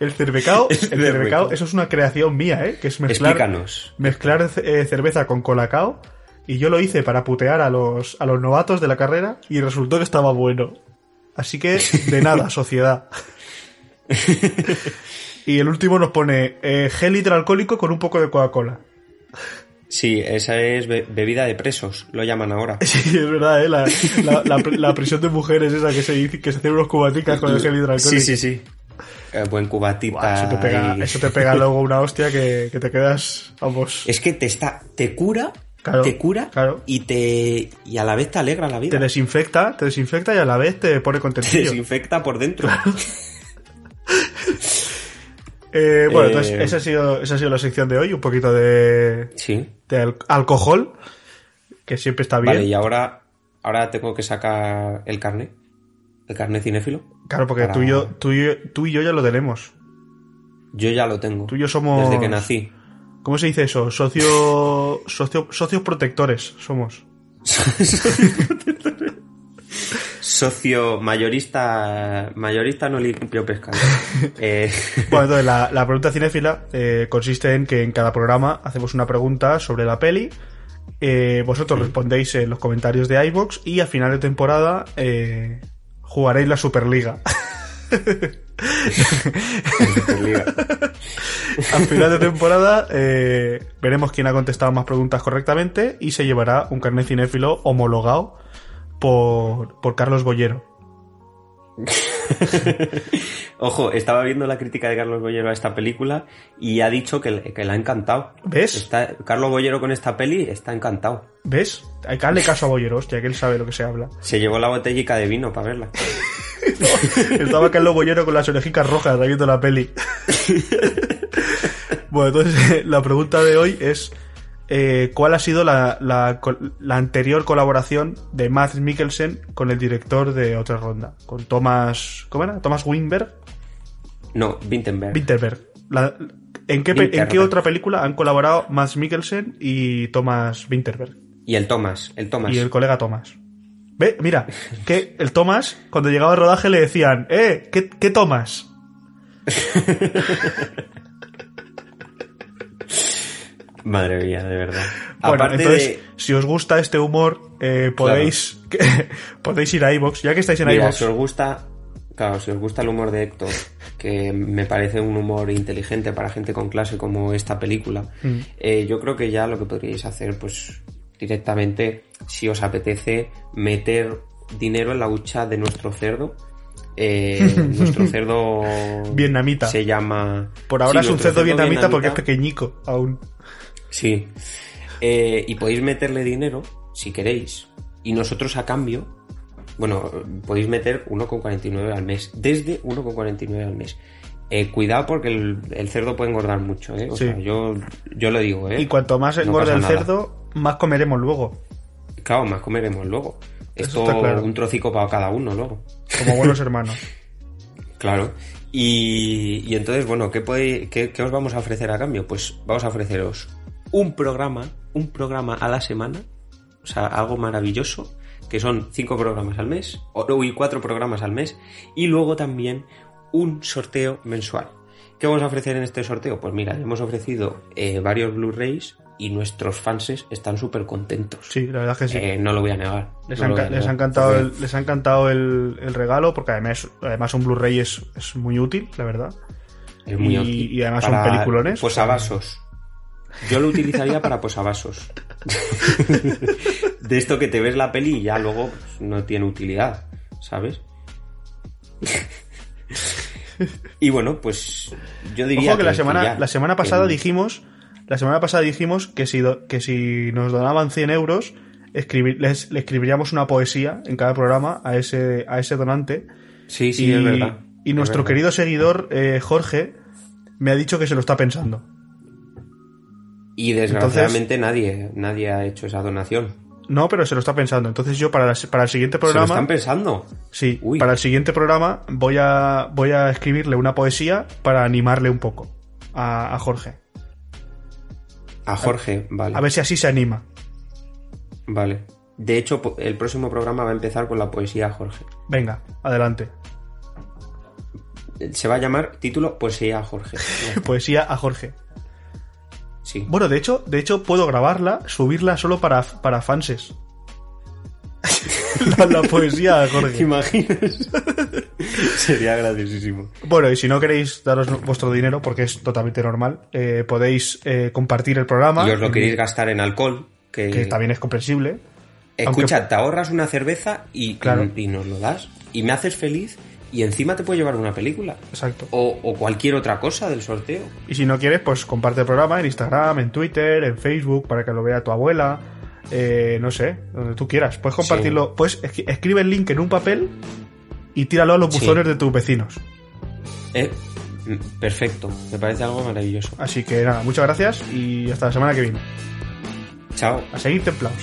El cervecao, el
cervecao,
eso es una creación mía, ¿eh? Que es mezclar,
Explícanos.
mezclar eh, cerveza con colacao. Y yo lo hice para putear a los, a los novatos de la carrera y resultó que estaba bueno. Así que, de nada, sociedad. Y el último nos pone eh, gel hidroalcohólico con un poco de Coca-Cola.
Sí, esa es be- bebida de presos, lo llaman ahora.
Sí, es verdad, ¿eh? La, la, la, la prisión de mujeres esa que se dice que se hacen unos cubaticas con el gel hidroalcohólico.
Sí, sí, sí. Eh, buen cubatita.
Eso, te pega,
y-
eso te pega luego una hostia que, que te quedas, vamos,
Es que te está, te cura,
Claro,
te cura
claro.
y te y a la vez te alegra la vida.
te desinfecta, te desinfecta y a la vez te pone
Te
contentillo.
desinfecta por dentro.
Eh, bueno,
Eh,
entonces esa ha, sido, esa ha sido la sección de hoy, un poquito de,
Sí.
de al- alcohol, que siempre está bien.
Vale, y ahora, ahora tengo que sacar el carnet. El carnet cinéfilo.
Claro, porque
para-
tú, y yo, tú, y, tú y yo ya lo tenemos.
Yo ya lo tengo.
Tú y yo somos...
Desde que nací.
¿Cómo se dice eso? Socio, socio, socios protectores somos.
Socio mayorista. Mayorista no limpio pescado. Eh,
Bueno, entonces la, la pregunta cinéfila eh, consiste en que en cada programa hacemos una pregunta sobre la peli. eh, vosotros respondéis en los comentarios de iBox y a final de temporada eh, jugaréis la Superliga. Al final de temporada eh, veremos quién ha contestado más preguntas correctamente y se llevará un carnet cinéfilo homologado por, por Carlos Bollero.
Ojo, estaba viendo la crítica de Carlos Bollero a esta película y ha dicho que, le- que le ha encantado.
¿Ves?
Está, Carlos Bollero con esta peli está encantado.
¿Ves? Hay que darle caso a Bollero, hostia, que él sabe lo que se habla.
Se llevó la botellica de vino para verla.
Estaba Carlos Bollero con las orejicas rojas viendo la peli. Bueno, entonces la pregunta de hoy es eh, ¿cuál ha sido la, la, la anterior colaboración de Matt Mikkelsen con el director de otra ronda? Con Thomas... ¿Cómo era? ¿Thomas Winberg?
No, Winterberg.
Winterberg. La- ¿en, qué, ¿En qué otra película han colaborado Matt Mikkelsen y Thomas Winterberg?
Y el Thomas, el Thomas.
Y el colega Thomas. Ve, mira, que el Thomas, cuando llegaba al rodaje le decían, ¡eh! ¿Qué, qué tomas?
Madre mía, de verdad.
Bueno,
Aparte
entonces,
de...
si os gusta este humor, eh, podéis, podéis ir a iVoox. Ya que estáis en iVoox,
si os gusta... Claro, si os gusta el humor de Héctor, que me parece un humor inteligente para gente con clase como esta película,
Mm.
eh, yo creo que ya lo que podríais hacer, pues directamente, si os apetece, meter dinero en la hucha de nuestro cerdo. Eh, nuestro cerdo
Vietnamita.
se llama...
por ahora
Sí,
es un cerdo vietnamita porque es pequeñico aún.
Sí. Eh, y podéis meterle dinero, si queréis. Y nosotros a cambio, bueno, podéis meter 1,49 al mes. Desde 1,49 al mes. Eh, cuidado porque el, el cerdo puede engordar mucho, ¿eh? O
Sí.
sea, yo, yo lo digo, ¿eh?
Y cuanto más
No pasa
el cerdo, más comeremos luego.
Claro, más comeremos luego.
Eso
Esto
claro.
un trocico para cada uno luego.
Como buenos hermanos.
Claro. Y, y entonces, bueno, ¿qué, puede- qué, qué os vamos a ofrecer a cambio? Pues vamos a ofreceros un programa, un programa a la semana, o sea, algo maravilloso, que son cinco programas al mes, o y cuatro programas al mes, y luego también un sorteo mensual. ¿Qué vamos a ofrecer en este sorteo? Pues mira, hemos ofrecido eh, varios Blu-rays y nuestros fanses están súper contentos.
Sí, la verdad es que sí.
Eh, no lo voy a negar.
Les,
no
ha, les encantado, el, les ha encantado el, el regalo porque además, además un Blu-ray es, es muy útil, la verdad.
Es muy
Y-
útil.
y además son peliculones.
Posavasos. Yo lo utilizaría para posavasos. De esto que te ves la peli y ya luego pues, no tiene utilidad, ¿sabes? Y bueno, pues yo diría
Ojo que la
que
semana,
ya,
la semana pasada
que-
dijimos, la semana pasada dijimos que si, do- que si nos donaban 100 euros, escribir, les, le escribiríamos una poesía en cada programa a ese, a ese donante.
Sí, sí,
y,
es verdad.
y
Es
nuestro
verdad.
querido seguidor, eh, Jorge, me ha dicho que se lo está pensando.
Y desgraciadamente nadie, nadie ha hecho esa donación.
No, pero se lo está pensando. Entonces yo para, la- para el siguiente
¿Se lo
programa...
están pensando?
Sí,
Uy.
para el siguiente programa voy a, voy a escribirle una poesía para animarle un poco a, a Jorge.
A Jorge, vale.
A ver si así se anima.
Vale. De hecho, el próximo programa va a empezar con la poesía Jorge.
Venga, adelante.
Se va a llamar título Poesía a Jorge.
Poesía a Jorge.
Sí.
Bueno, de hecho, de hecho puedo grabarla, subirla solo para, para fanses. la, la poesía a
¿Te
Jorge.
imaginas? Sería graciosísimo.
Bueno, y si no queréis daros vuestro dinero, porque es totalmente normal, eh, podéis eh, compartir el programa.
Y os lo queréis gastar en alcohol, que,
Que también es comprensible.
escucha,
aunque-
te ahorras una cerveza y,
Claro.
y nos lo das. Y me haces feliz y encima te puedo llevar una película.
Exacto.
O, o cualquier otra cosa del sorteo.
Y si no quieres, pues comparte el programa en Instagram, en Twitter, en Facebook, para que lo vea tu abuela. eh, no sé, donde tú quieras. Puedes compartirlo. Pues escri- escribe el link en un papel y tíralo a los
Sí.
buzones de tus vecinos.
Eh, mm, perfecto, me parece algo maravilloso.
Así que nada, muchas gracias y hasta la semana que viene.
Chao.
A seguir templados.